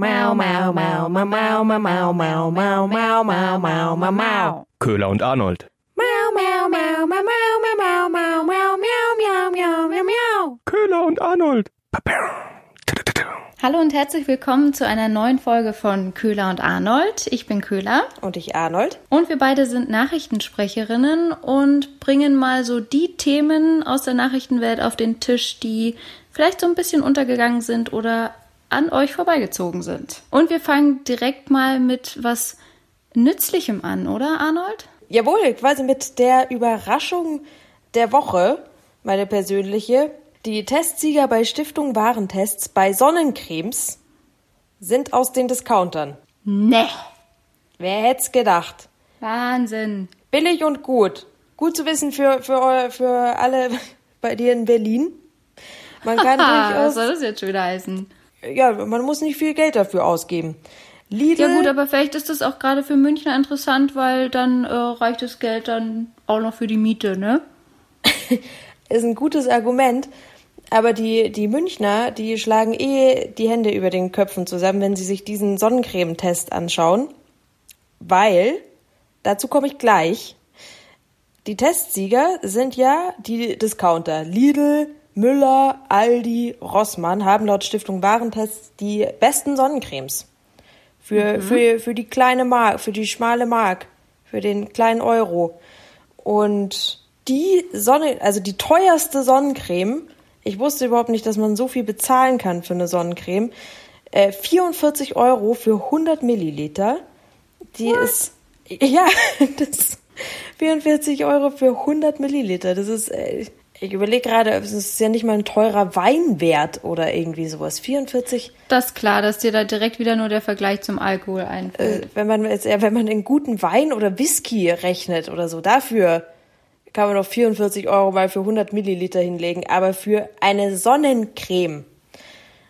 Mau, mau, mau, mau, mau, mau, mau, mau, mau, mau, mau, mau, mau, mau. Köhler und Arnold. Mau, mau, mau, mau, mau, mau, mau, mau, mau, miau, miau, miau, miau, miau. Köhler und Arnold. Hallo und herzlich willkommen zu einer neuen Folge von Köhler und Arnold. Ich bin Köhler Und ich Arnold. und wir beide sind Nachrichtensprecherinnen und bringen mal so die Themen aus der Nachrichtenwelt auf den Tisch, die vielleicht so ein bisschen untergegangen sind oder an euch vorbeigezogen sind. Und wir fangen direkt mal mit was Nützlichem an, oder Arnold? Jawohl, quasi mit der Überraschung der Woche, meine persönliche. Die Testsieger bei Stiftung Warentests bei Sonnencremes sind aus den Discountern. Ne. Wer hätte es gedacht? Wahnsinn. Billig und gut. Gut zu wissen für, für, für alle bei dir in Berlin. Man kann Ah, was durchaus, soll das jetzt schon wieder heißen? Ja, man muss nicht viel Geld dafür ausgeben. Lidl, Ja gut, aber vielleicht ist das auch gerade für Münchner interessant, weil dann äh, reicht das Geld dann auch noch für die Miete, ne? ist ein gutes Argument. Aber die, die Münchner, die schlagen eh die Hände über den Köpfen zusammen, wenn sie sich diesen Sonnencremetest anschauen. Weil, dazu komme ich gleich, die Testsieger sind ja die Discounter. Lidl, Müller, Aldi, Rossmann haben laut Stiftung Warentests die besten Sonnencremes. Für, für, für die kleine Mark, für die schmale Mark, für den kleinen Euro. Und die Sonne, also die teuerste Sonnencreme, ich wusste überhaupt nicht, dass man so viel bezahlen kann für eine Sonnencreme. Äh, 44 Euro für 100 Milliliter. Die ist, ja, das 44 Euro für 100 Milliliter. Das ist, äh, ich überlege gerade, es ist ja nicht mal ein teurer Wein wert oder irgendwie sowas. 44 Das ist klar, dass dir da direkt wieder nur der Vergleich zum Alkohol einfällt. äh, wenn man jetzt, ja, wenn man einen guten Wein oder Whisky rechnet oder so, dafür kann man noch 44 Euro mal für 100 Milliliter hinlegen. Aber für eine Sonnencreme,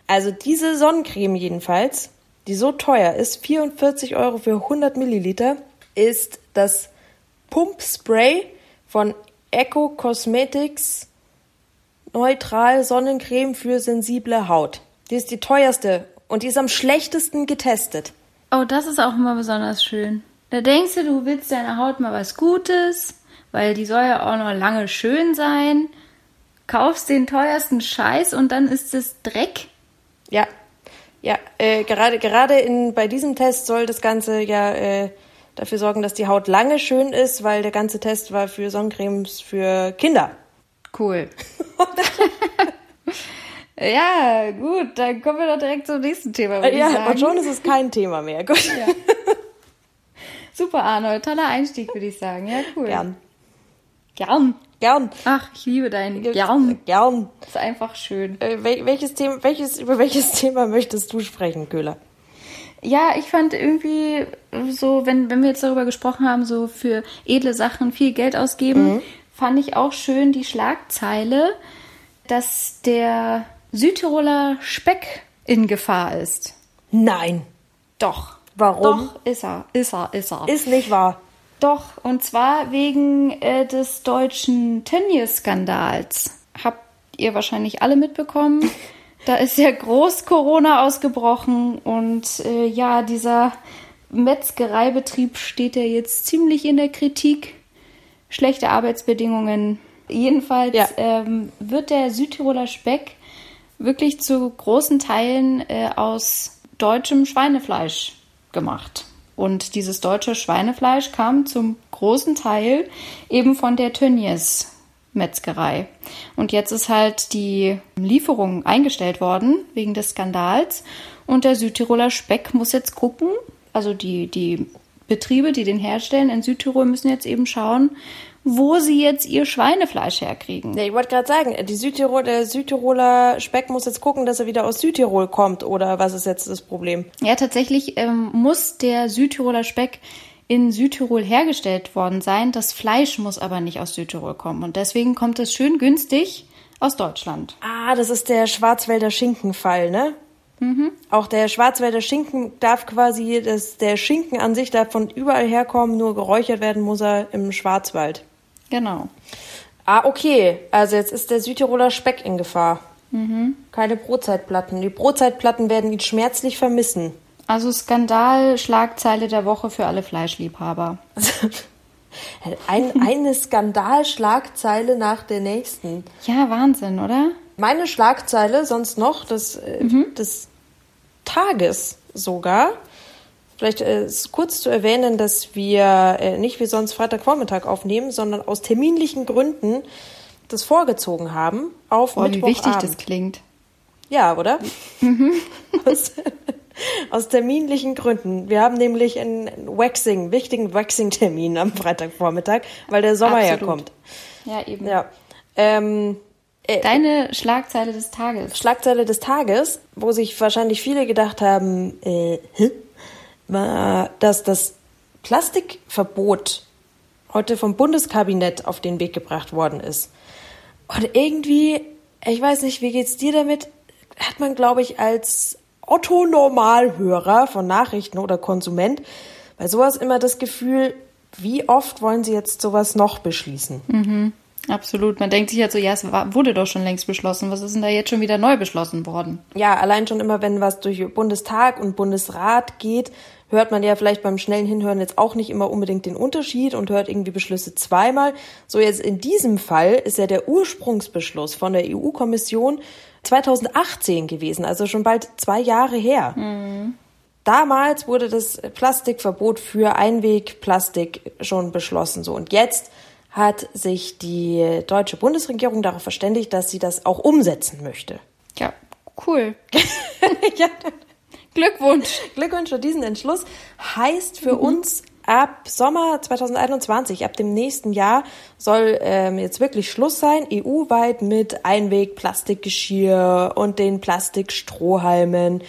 also diese Sonnencreme jedenfalls, die so teuer ist, 44 Euro für 100 Milliliter, ist das Pumpspray von Eco Cosmetics Neutral Sonnencreme für sensible Haut. Die ist die teuerste und die ist am schlechtesten getestet. Oh, das ist auch immer besonders schön. Da denkst du, du willst deiner Haut mal was Gutes, weil die soll ja auch noch lange schön sein. Kaufst den teuersten Scheiß und dann ist es Dreck. Ja, ja, äh, gerade gerade in bei diesem Test soll das Ganze ja äh, dafür sorgen, dass die Haut lange schön ist, weil der ganze Test war für Sonnencremes für Kinder. Cool. ja, gut, dann kommen wir doch direkt zum nächsten Thema. ja, und schon ist es kein Thema mehr. Gut. Super, Arnold. Toller Einstieg, würde ich sagen. Ja, cool. Gern. Gern. Gern. Ach, ich liebe dein Gern. Gern. Das ist einfach schön. Äh, wel welches Thema, welches, über welches Thema möchtest du sprechen, Köhler? Ja, ich fand irgendwie so, wenn, wenn wir jetzt darüber gesprochen haben, so für edle Sachen viel Geld ausgeben, fand ich auch schön die Schlagzeile, dass der Südtiroler Speck in Gefahr ist. Nein. Doch. Warum? Doch, ist er, ist er, ist er. Ist nicht wahr. Doch, und zwar wegen äh, des deutschen Tönnies-Skandals. Habt ihr wahrscheinlich alle mitbekommen. Da ist ja groß Corona ausgebrochen und äh, ja, dieser Metzgereibetrieb steht ja jetzt ziemlich in der Kritik. Schlechte Arbeitsbedingungen. Jedenfalls Ja. ähm, wird der Südtiroler Speck wirklich zu großen Teilen äh, aus deutschem Schweinefleisch gemacht. Und dieses deutsche Schweinefleisch kam zum großen Teil eben von der Tönnies Metzgerei. Und jetzt ist halt die Lieferung eingestellt worden wegen des Skandals. Und der Südtiroler Speck muss jetzt gucken, also die, die Betriebe, die den herstellen in Südtirol, müssen jetzt eben schauen, wo sie jetzt ihr Schweinefleisch herkriegen. Ja, ich wollte gerade sagen, die Südtirol, der Südtiroler Speck muss jetzt gucken, dass er wieder aus Südtirol kommt, oder was ist jetzt das Problem? Ja, tatsächlich ähm, muss der Südtiroler Speck in Südtirol hergestellt worden sein. Das Fleisch muss aber nicht aus Südtirol kommen. Und deswegen kommt es schön günstig aus Deutschland. Ah, das ist der Schwarzwälder Schinkenfall, ne? Mhm. Auch der Schwarzwälder Schinken darf quasi, das, der Schinken an sich darf von überall herkommen, nur geräuchert werden muss er im Schwarzwald. Genau. Ah, okay. Also jetzt ist der Südtiroler Speck in Gefahr. Keine Brotzeitplatten. Die Brotzeitplatten werden ihn schmerzlich vermissen. Also Skandal, Schlagzeile der Woche für alle Fleischliebhaber. Ein, eine Skandalschlagzeile nach der nächsten. Ja, Wahnsinn, oder? Meine Schlagzeile sonst noch des, äh, des Tages sogar. Vielleicht äh, ist kurz zu erwähnen, dass wir äh, nicht wie sonst Freitagvormittag aufnehmen, sondern aus terminlichen Gründen das vorgezogen haben auf Boah, wie wichtig Mittwochabend. das klingt. Ja, oder? aus, aus terminlichen Gründen. Wir haben nämlich einen Waxing, wichtigen Waxing-Termin am Freitagvormittag, weil der Sommer ja Absolut. kommt. Ja, eben. Ja. Ähm, Deine Schlagzeile des Tages. Schlagzeile des Tages, wo sich wahrscheinlich viele gedacht haben, äh, hä? war, dass das Plastikverbot heute vom Bundeskabinett auf den Weg gebracht worden ist. Und irgendwie, ich weiß nicht, wie geht's dir damit? Hat man, glaube ich, als Otto-Normalhörer von Nachrichten oder Konsument bei sowas immer das Gefühl, wie oft wollen sie jetzt sowas noch beschließen? Absolut. Man denkt sich halt so, ja, es war, wurde doch schon längst beschlossen. Was ist denn da jetzt schon wieder neu beschlossen worden? Ja, allein schon immer, wenn was durch Bundestag und Bundesrat geht, hört man ja vielleicht beim schnellen Hinhören jetzt auch nicht immer unbedingt den Unterschied und hört irgendwie Beschlüsse zweimal. So jetzt in diesem Fall ist ja der Ursprungsbeschluss von der EU-Kommission 2018 gewesen, also schon bald zwei Jahre her. Damals wurde das Plastikverbot für Einwegplastik schon beschlossen, so. Und jetzt hat sich die deutsche Bundesregierung darauf verständigt, dass sie das auch umsetzen möchte. Ja, cool. ja, Glückwunsch. Glückwunsch für diesen Entschluss. Heißt für uns, ab Sommer 2021, ab dem nächsten Jahr, soll ähm, jetzt wirklich Schluss sein, EU-weit mit Einweg-Plastikgeschirr und den Plastikstrohhalmen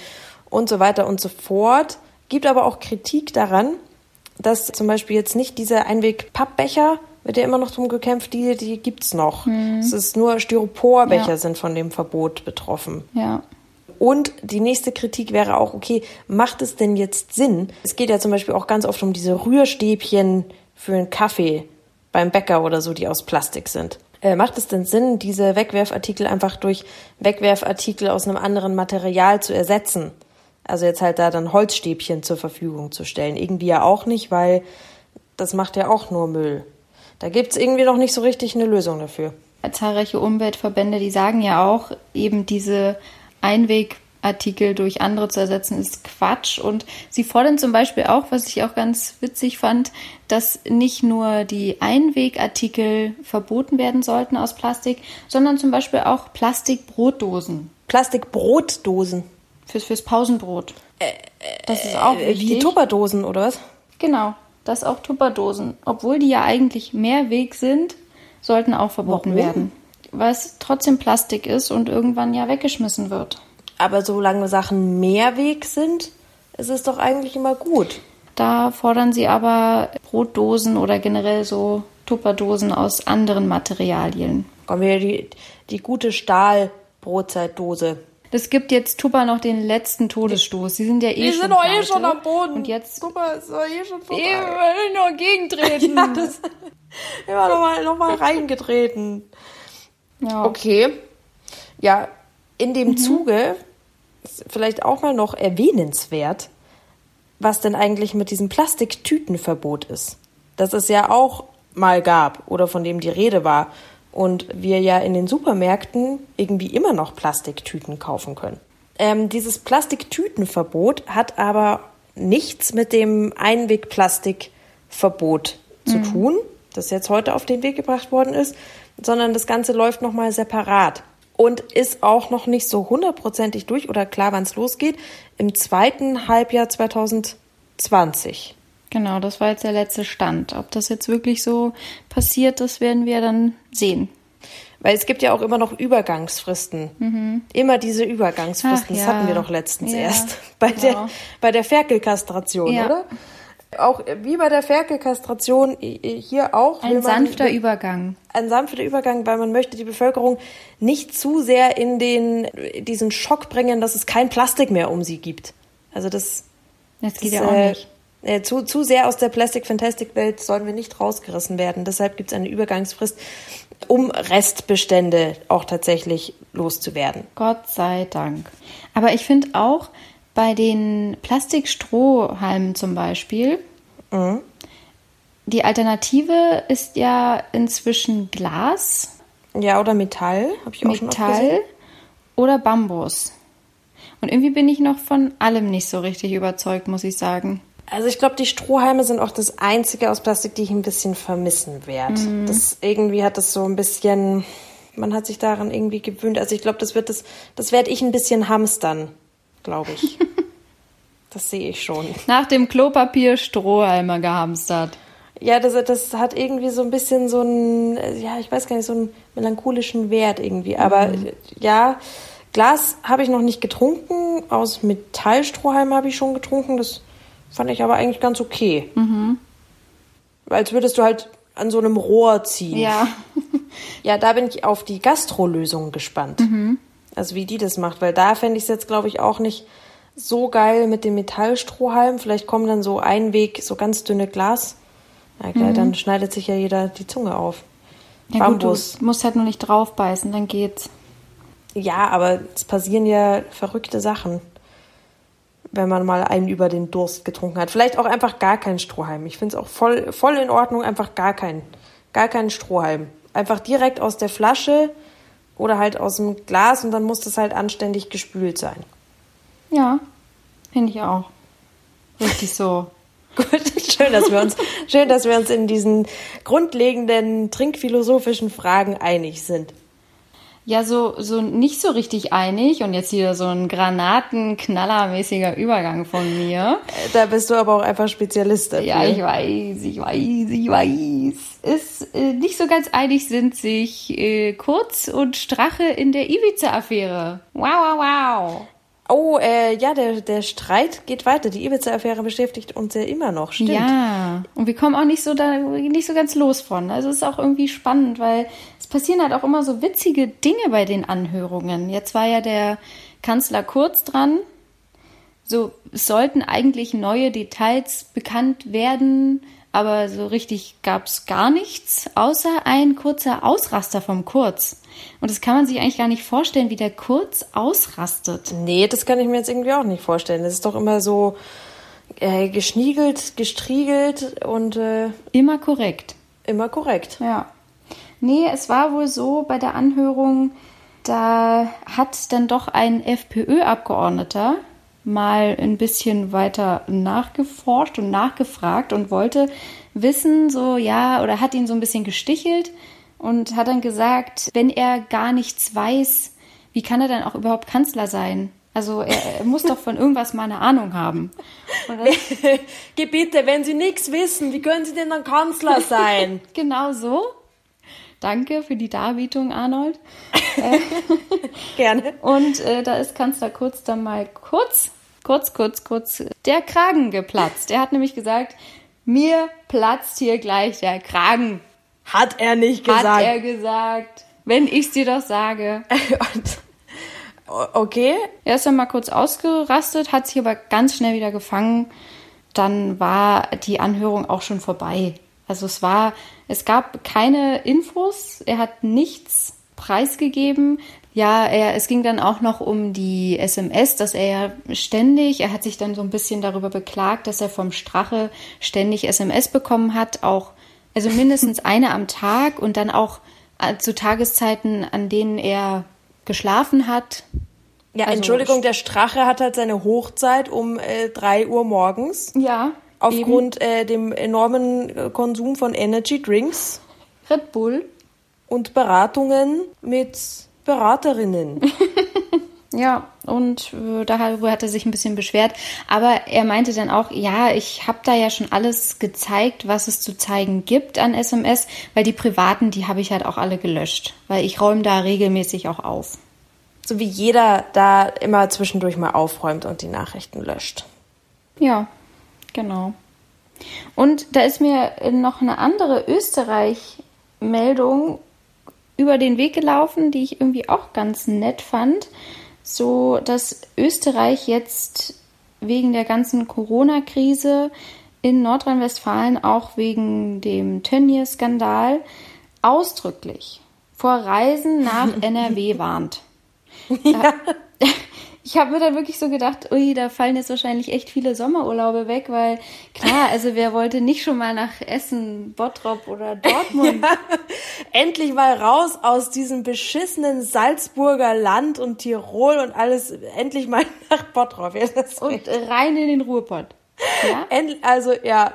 und so weiter und so fort. Gibt aber auch Kritik daran, dass zum Beispiel jetzt nicht diese Einweg-Pappbecher, wird ja immer noch drum gekämpft, die, die gibt's noch. Es ist nur Styroporbecher Ja. sind von dem Verbot betroffen. Ja. Und die nächste Kritik wäre auch, okay, macht es denn jetzt Sinn? Es geht ja zum Beispiel auch ganz oft um diese Rührstäbchen für einen Kaffee beim Bäcker oder so, die aus Plastik sind. Äh, macht es denn Sinn, diese Wegwerfartikel einfach durch Wegwerfartikel aus einem anderen Material zu ersetzen? Also jetzt halt da dann Holzstäbchen zur Verfügung zu stellen. Irgendwie ja auch nicht, weil das macht ja auch nur Müll. Da gibt's irgendwie noch nicht so richtig eine Lösung dafür. Zahlreiche Umweltverbände, die sagen ja auch, eben diese Einwegartikel durch andere zu ersetzen, ist Quatsch. Und sie fordern zum Beispiel auch, was ich auch ganz witzig fand, dass nicht nur die Einwegartikel verboten werden sollten aus Plastik, sondern zum Beispiel auch Plastikbrotdosen Plastikbrotdosen. fürs, fürs Pausenbrot. Das ist auch Äh, wichtig. Wie Tupperdosen oder was? Genau, das auch Tupperdosen. Obwohl die ja eigentlich Mehrweg sind, sollten auch verboten Warum? werden. Weil es trotzdem Plastik ist und irgendwann ja weggeschmissen wird. Aber solange Sachen Mehrweg sind, ist es doch eigentlich immer gut. Da fordern sie aber Brotdosen oder generell so Tupperdosen aus anderen Materialien. Kommen wir die, die gute Stahlbrotzeitdose. Das gibt jetzt Tupper noch den letzten Todesstoß. Sie sind ja eh schon pleite. Und jetzt mal, ist doch eh schon vorbei. will nur gegentreten. Ja, das immer noch mal, noch mal reingetreten. Ja. Okay. Ja, in dem Zuge ist vielleicht auch mal noch erwähnenswert, was denn eigentlich mit diesem Plastiktütenverbot ist. Das es ja auch mal gab oder von dem die Rede war. Und wir ja in den Supermärkten irgendwie immer noch Plastiktüten kaufen können. Ähm, dieses Plastiktütenverbot hat aber nichts mit dem Einwegplastikverbot zu tun, das jetzt heute auf den Weg gebracht worden ist, sondern das Ganze läuft nochmal separat und ist auch noch nicht so hundertprozentig durch oder klar, wann es losgeht, im zweiten Halbjahr 2020. Genau, das war jetzt der letzte Stand. Ob das jetzt wirklich so passiert, das werden wir dann sehen. Weil es gibt ja auch immer noch Übergangsfristen. Immer diese Übergangsfristen. Ach das ja. hatten wir doch letztens Ja, erst bei genau. der, bei der Ferkelkastration, Ja. oder? Auch wie bei der Ferkelkastration hier auch. Ein man- sanfter Übergang. ein sanfter Übergang, weil man möchte die Bevölkerung nicht zu sehr in den diesen Schock bringen, dass es kein Plastik mehr um sie gibt. Also das Das geht Das, ja auch äh, nicht. äh, zu, zu sehr aus der Plastic Fantastic Welt sollen wir nicht rausgerissen werden. Deshalb gibt es eine Übergangsfrist, um Restbestände auch tatsächlich loszuwerden. Gott sei Dank. Aber ich finde auch bei den Plastikstrohhalmen zum Beispiel, mhm. die Alternative ist ja inzwischen Glas. Ja, oder Metall, habe ich auch Metall schon oder Bambus. Und irgendwie bin ich noch von allem nicht so richtig überzeugt, muss ich sagen. Also ich glaube, die Strohhalme sind auch das einzige aus Plastik, die ich ein bisschen vermissen werde. Mhm. Das irgendwie hat das so ein bisschen, man hat sich daran irgendwie gewöhnt. Also ich glaube, das wird das, das werde ich ein bisschen hamstern, glaube ich. das sehe ich schon. Nach dem Klopapier Strohhalme gehamstert. Ja, das, das hat irgendwie so ein bisschen so einen, ja, ich weiß gar nicht, so einen melancholischen Wert irgendwie. Aber mhm. ja, Glas habe ich noch nicht getrunken. Aus Metallstrohhalm habe ich schon getrunken. Das fand ich aber eigentlich ganz okay. Mhm. Als würdest du halt an so einem Rohr ziehen. Ja. ja, da bin ich auf die Gastrolösung gespannt. Mhm. Also wie die das macht, weil da fände ich es jetzt, glaube ich, auch nicht so geil mit dem Metallstrohhalm. Vielleicht kommen dann so ein Weg, so ganz dünne Glas. Ja, mhm. Dann schneidet sich ja jeder die Zunge auf. Ja, Bambus. Gut, du musst halt nur nicht draufbeißen, dann geht's. Ja, aber es passieren ja verrückte Sachen, wenn man mal einen über den Durst getrunken hat. Vielleicht auch einfach gar keinen Strohhalm. Ich finde es auch voll, voll in Ordnung, einfach gar keinen, gar keinen Strohhalm. Einfach direkt aus der Flasche oder halt aus dem Glas und dann muss das halt anständig gespült sein. Ja, finde ich auch. Richtig so. Gut, schön, dass wir uns, schön, dass wir uns in diesen grundlegenden trinkphilosophischen Fragen einig sind ja so, so nicht so richtig einig und jetzt hier so ein Granatenknallermäßiger Übergang von mir. Da bist du aber auch einfach Spezialist dafür. Ja, ich weiß, ich weiß, ich weiß. Ist äh, nicht so ganz einig sind sich äh, Kurz und Strache in der Ibiza-Affäre. Wow, wow, wow. Oh, äh, ja, der, der Streit geht weiter. Die Ibiza-Affäre beschäftigt uns ja immer noch, stimmt. Ja, und wir kommen auch nicht so da, nicht so ganz los von. Also es ist auch irgendwie spannend, weil es passieren halt auch immer so witzige Dinge bei den Anhörungen. Jetzt war ja der Kanzler Kurz dran. So, sollten eigentlich neue Details bekannt werden, aber so richtig gab es gar nichts, außer ein kurzer Ausraster vom Kurz. Und das kann man sich eigentlich gar nicht vorstellen, wie der kurz ausrastet. Nee, das kann ich mir jetzt irgendwie auch nicht vorstellen. Das ist doch immer so äh, geschniegelt, gestriegelt und. Äh, immer korrekt. Immer korrekt. Ja. Nee, es war wohl so bei der Anhörung, da hat dann doch ein FPÖ-Abgeordneter mal ein bisschen weiter nachgeforscht und nachgefragt und wollte wissen, so ja, oder hat ihn so ein bisschen gestichelt und hat dann gesagt, wenn er gar nichts weiß, wie kann er dann auch überhaupt Kanzler sein? Also er, er muss doch von irgendwas mal eine Ahnung haben. Gebitte, wenn Sie nichts wissen, wie können Sie denn dann Kanzler sein? genau so. Danke für die Darbietung, Arnold. Gerne. Und äh, da ist Kanzler Kurz dann mal kurz, kurz, kurz, kurz der Kragen geplatzt. Er hat nämlich gesagt, mir platzt hier gleich der Kragen. Hat er nicht gesagt. Hat er gesagt. Wenn ich dir doch sage. okay. Er ist dann mal kurz ausgerastet, hat sich aber ganz schnell wieder gefangen. Dann war die Anhörung auch schon vorbei. Also es war, es gab keine Infos, er hat nichts preisgegeben. Ja, er, es ging dann auch noch um die SMS, dass er ja ständig, er hat sich dann so ein bisschen darüber beklagt, dass er vom Strache ständig SMS bekommen hat, auch also mindestens eine am Tag und dann auch äh, zu Tageszeiten, an denen er geschlafen hat. Ja, also, Entschuldigung, der Strache hat halt seine Hochzeit um äh, 3 Uhr morgens. Ja. Aufgrund äh, dem enormen äh, Konsum von Energy Drinks. Red Bull. Und Beratungen mit Beraterinnen. Ja, und äh, darüber hat er sich ein bisschen beschwert. Aber er meinte dann auch, ja, ich habe da ja schon alles gezeigt, was es zu zeigen gibt an SMS, weil die privaten, die habe ich halt auch alle gelöscht, weil ich räume da regelmäßig auch auf. So wie jeder da immer zwischendurch mal aufräumt und die Nachrichten löscht. Ja, genau. Und da ist mir noch eine andere Österreich-Meldung über den Weg gelaufen, die ich irgendwie auch ganz nett fand so dass Österreich jetzt wegen der ganzen Corona-Krise in Nordrhein-Westfalen auch wegen dem Tönnies-Skandal ausdrücklich vor Reisen nach NRW warnt. Ja. Ich habe mir dann wirklich so gedacht, ui, da fallen jetzt wahrscheinlich echt viele Sommerurlaube weg, weil klar, also wer wollte nicht schon mal nach Essen, Bottrop oder Dortmund? Ja, endlich mal raus aus diesem beschissenen Salzburger Land und Tirol und alles, endlich mal nach Bottrop. Ja, und rein in den Ruhrpott. Ja? also ja,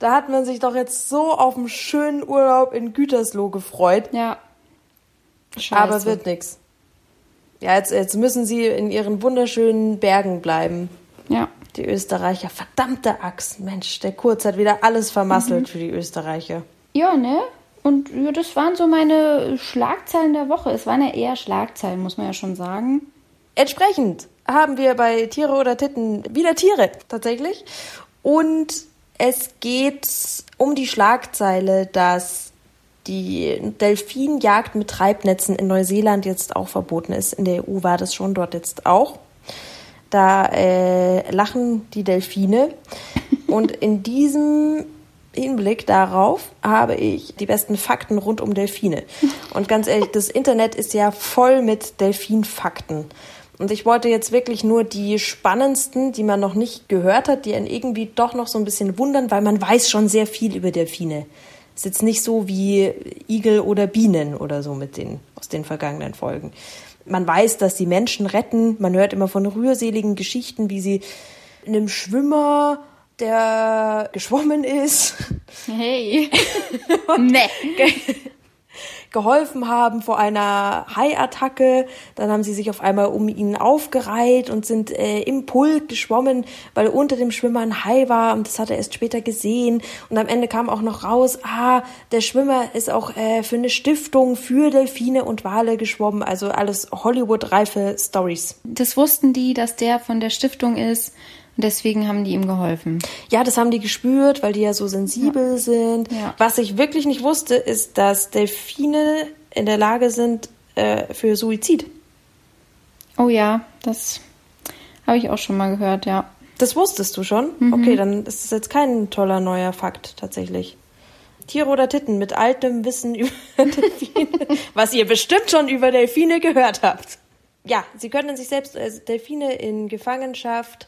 da hat man sich doch jetzt so auf einen schönen Urlaub in Gütersloh gefreut. Ja. Scheiße. Aber wird nix. Ja, jetzt, jetzt müssen sie in ihren wunderschönen Bergen bleiben. Ja. Die Österreicher. Verdammte Axt. Mensch, der Kurz hat wieder alles vermasselt mhm. für die Österreicher. Ja, ne? Und ja, das waren so meine Schlagzeilen der Woche. Es waren ja eher Schlagzeilen, muss man ja schon sagen. Entsprechend haben wir bei Tiere oder Titten wieder Tiere, tatsächlich. Und es geht um die Schlagzeile, dass die Delfinjagd mit Treibnetzen in Neuseeland jetzt auch verboten ist. In der EU war das schon, dort jetzt auch. Da äh, lachen die Delfine. Und in diesem Hinblick darauf habe ich die besten Fakten rund um Delfine. Und ganz ehrlich, das Internet ist ja voll mit Delfinfakten. Und ich wollte jetzt wirklich nur die spannendsten, die man noch nicht gehört hat, die einen irgendwie doch noch so ein bisschen wundern, weil man weiß schon sehr viel über Delfine. Ist jetzt nicht so wie Igel oder Bienen oder so mit den aus den vergangenen Folgen. Man weiß, dass sie Menschen retten. Man hört immer von rührseligen Geschichten, wie sie einem Schwimmer der geschwommen ist. Hey. nee geholfen haben vor einer Haiattacke. Dann haben sie sich auf einmal um ihn aufgereiht und sind äh, im Pulk geschwommen, weil unter dem Schwimmer ein Hai war und das hat er erst später gesehen. Und am Ende kam auch noch raus, ah, der Schwimmer ist auch äh, für eine Stiftung für Delfine und Wale geschwommen. Also alles Hollywood-reife Stories. Das wussten die, dass der von der Stiftung ist. Und deswegen haben die ihm geholfen. Ja, das haben die gespürt, weil die ja so sensibel ja. sind. Ja. Was ich wirklich nicht wusste, ist, dass Delfine in der Lage sind äh, für Suizid. Oh ja, das habe ich auch schon mal gehört, ja. Das wusstest du schon? Mhm. Okay, dann ist es jetzt kein toller neuer Fakt tatsächlich. Tiere oder Titten mit altem Wissen über Delfine, was ihr bestimmt schon über Delfine gehört habt. Ja, sie können sich selbst als Delfine in Gefangenschaft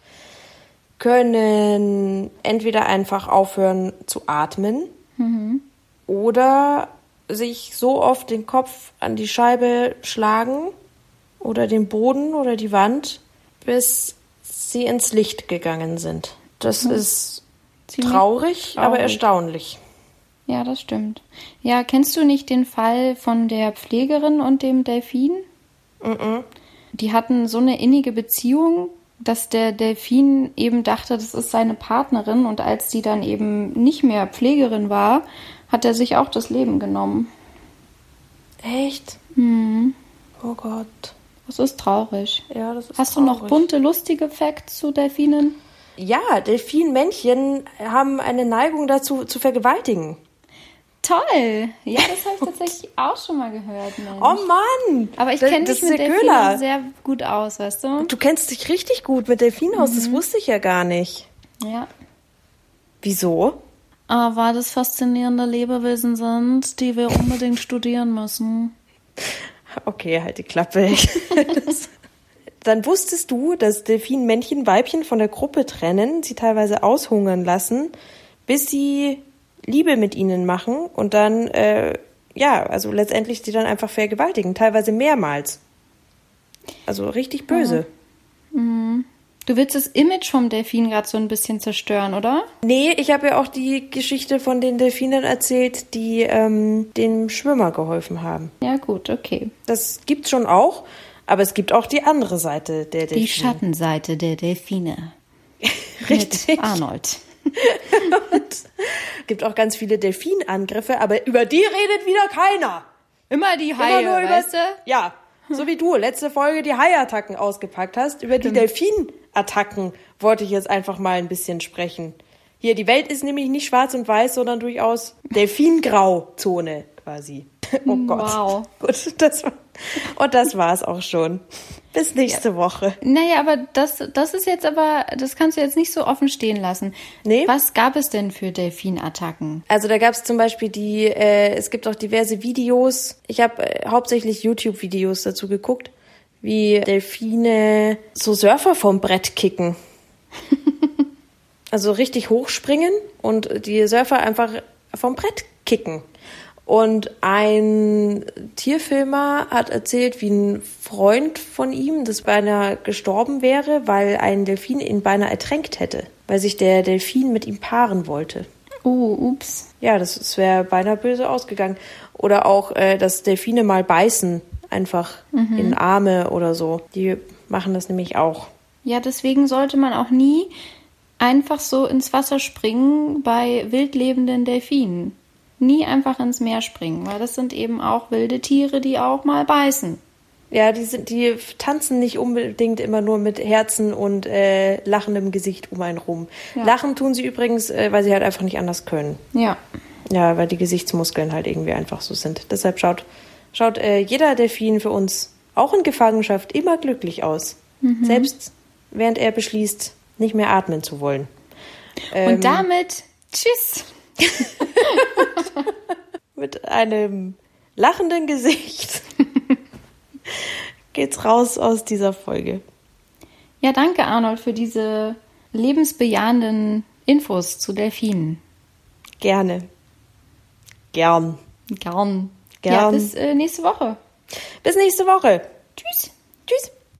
können entweder einfach aufhören zu atmen mhm. oder sich so oft den Kopf an die Scheibe schlagen oder den Boden oder die Wand, bis sie ins Licht gegangen sind. Das mhm. ist traurig, traurig, aber erstaunlich. Ja, das stimmt. Ja, kennst du nicht den Fall von der Pflegerin und dem Delfin? Mhm. Die hatten so eine innige Beziehung, dass der Delfin eben dachte, das ist seine Partnerin und als die dann eben nicht mehr Pflegerin war, hat er sich auch das Leben genommen. Echt? Hm. Oh Gott. Das ist traurig. Ja, das ist Hast traurig. du noch bunte, lustige Facts zu Delfinen? Ja, Delfinmännchen haben eine Neigung dazu, zu vergewaltigen. Toll! Ja, das habe ich tatsächlich auch schon mal gehört. Mensch. Oh Mann! Aber ich kenne mich mit Delfinen sehr gut aus, weißt du? Du kennst dich richtig gut mit Delfinen aus, mhm. das wusste ich ja gar nicht. Ja. Wieso? Ah, weil das faszinierende Lebewesen sind, die wir unbedingt studieren müssen. Okay, halt die Klappe. Dann wusstest du, dass Delfinmännchen Weibchen von der Gruppe trennen, sie teilweise aushungern lassen, bis sie Liebe mit ihnen machen und dann, äh, ja, also letztendlich sie dann einfach vergewaltigen, teilweise mehrmals. Also richtig böse. Mhm. Du willst das Image vom Delfin gerade so ein bisschen zerstören, oder? Nee, ich habe ja auch die Geschichte von den Delfinen erzählt, die ähm, dem Schwimmer geholfen haben. Ja, gut, okay. Das gibt's schon auch, aber es gibt auch die andere Seite der Delfine. Die Schattenseite der Delfine. Richtig. Mit Arnold. Und gibt auch ganz viele Delfinangriffe, aber über die redet wieder keiner. Immer die Haie, Immer nur über, weißt du? Ja, so wie du letzte Folge die Haiattacken ausgepackt hast. Über die Delfinattacken wollte ich jetzt einfach mal ein bisschen sprechen. Hier, die Welt ist nämlich nicht schwarz und weiß, sondern durchaus Delfingrauzone quasi. Oh Gott. Wow. Gut, das war, und das war's auch schon. Bis nächste Woche. Naja, aber das, das ist jetzt aber, das kannst du jetzt nicht so offen stehen lassen. Nee. Was gab es denn für Delfinattacken? Also da gab es zum Beispiel die, äh, es gibt auch diverse Videos. Ich habe äh, hauptsächlich YouTube-Videos dazu geguckt, wie Delfine so Surfer vom Brett kicken. also richtig hochspringen und die Surfer einfach vom Brett kicken. Und ein Tierfilmer hat erzählt, wie ein Freund von ihm, das beinahe gestorben wäre, weil ein Delfin ihn beinahe ertränkt hätte, weil sich der Delfin mit ihm paaren wollte. Oh, ups. Ja, das, das wäre beinahe böse ausgegangen. Oder auch, äh, dass Delfine mal beißen, einfach in Arme oder so. Die machen das nämlich auch. Ja, deswegen sollte man auch nie einfach so ins Wasser springen bei wildlebenden Delfinen. Nie einfach ins Meer springen, weil das sind eben auch wilde Tiere, die auch mal beißen. Ja, die, sind, die tanzen nicht unbedingt immer nur mit Herzen und äh, lachendem Gesicht um einen rum. Ja. Lachen tun sie übrigens, äh, weil sie halt einfach nicht anders können. Ja. Ja, weil die Gesichtsmuskeln halt irgendwie einfach so sind. Deshalb schaut, schaut äh, jeder Delfin für uns auch in Gefangenschaft immer glücklich aus. Selbst während er beschließt, nicht mehr atmen zu wollen. Ähm, Und damit tschüss. mit einem lachenden Gesicht geht's raus aus dieser Folge. Ja, danke Arnold für diese lebensbejahenden Infos zu Delfinen. Gerne. Gern. Gern. Gern. Ja, bis äh, nächste Woche. Bis nächste Woche. Tschüss. Tschüss.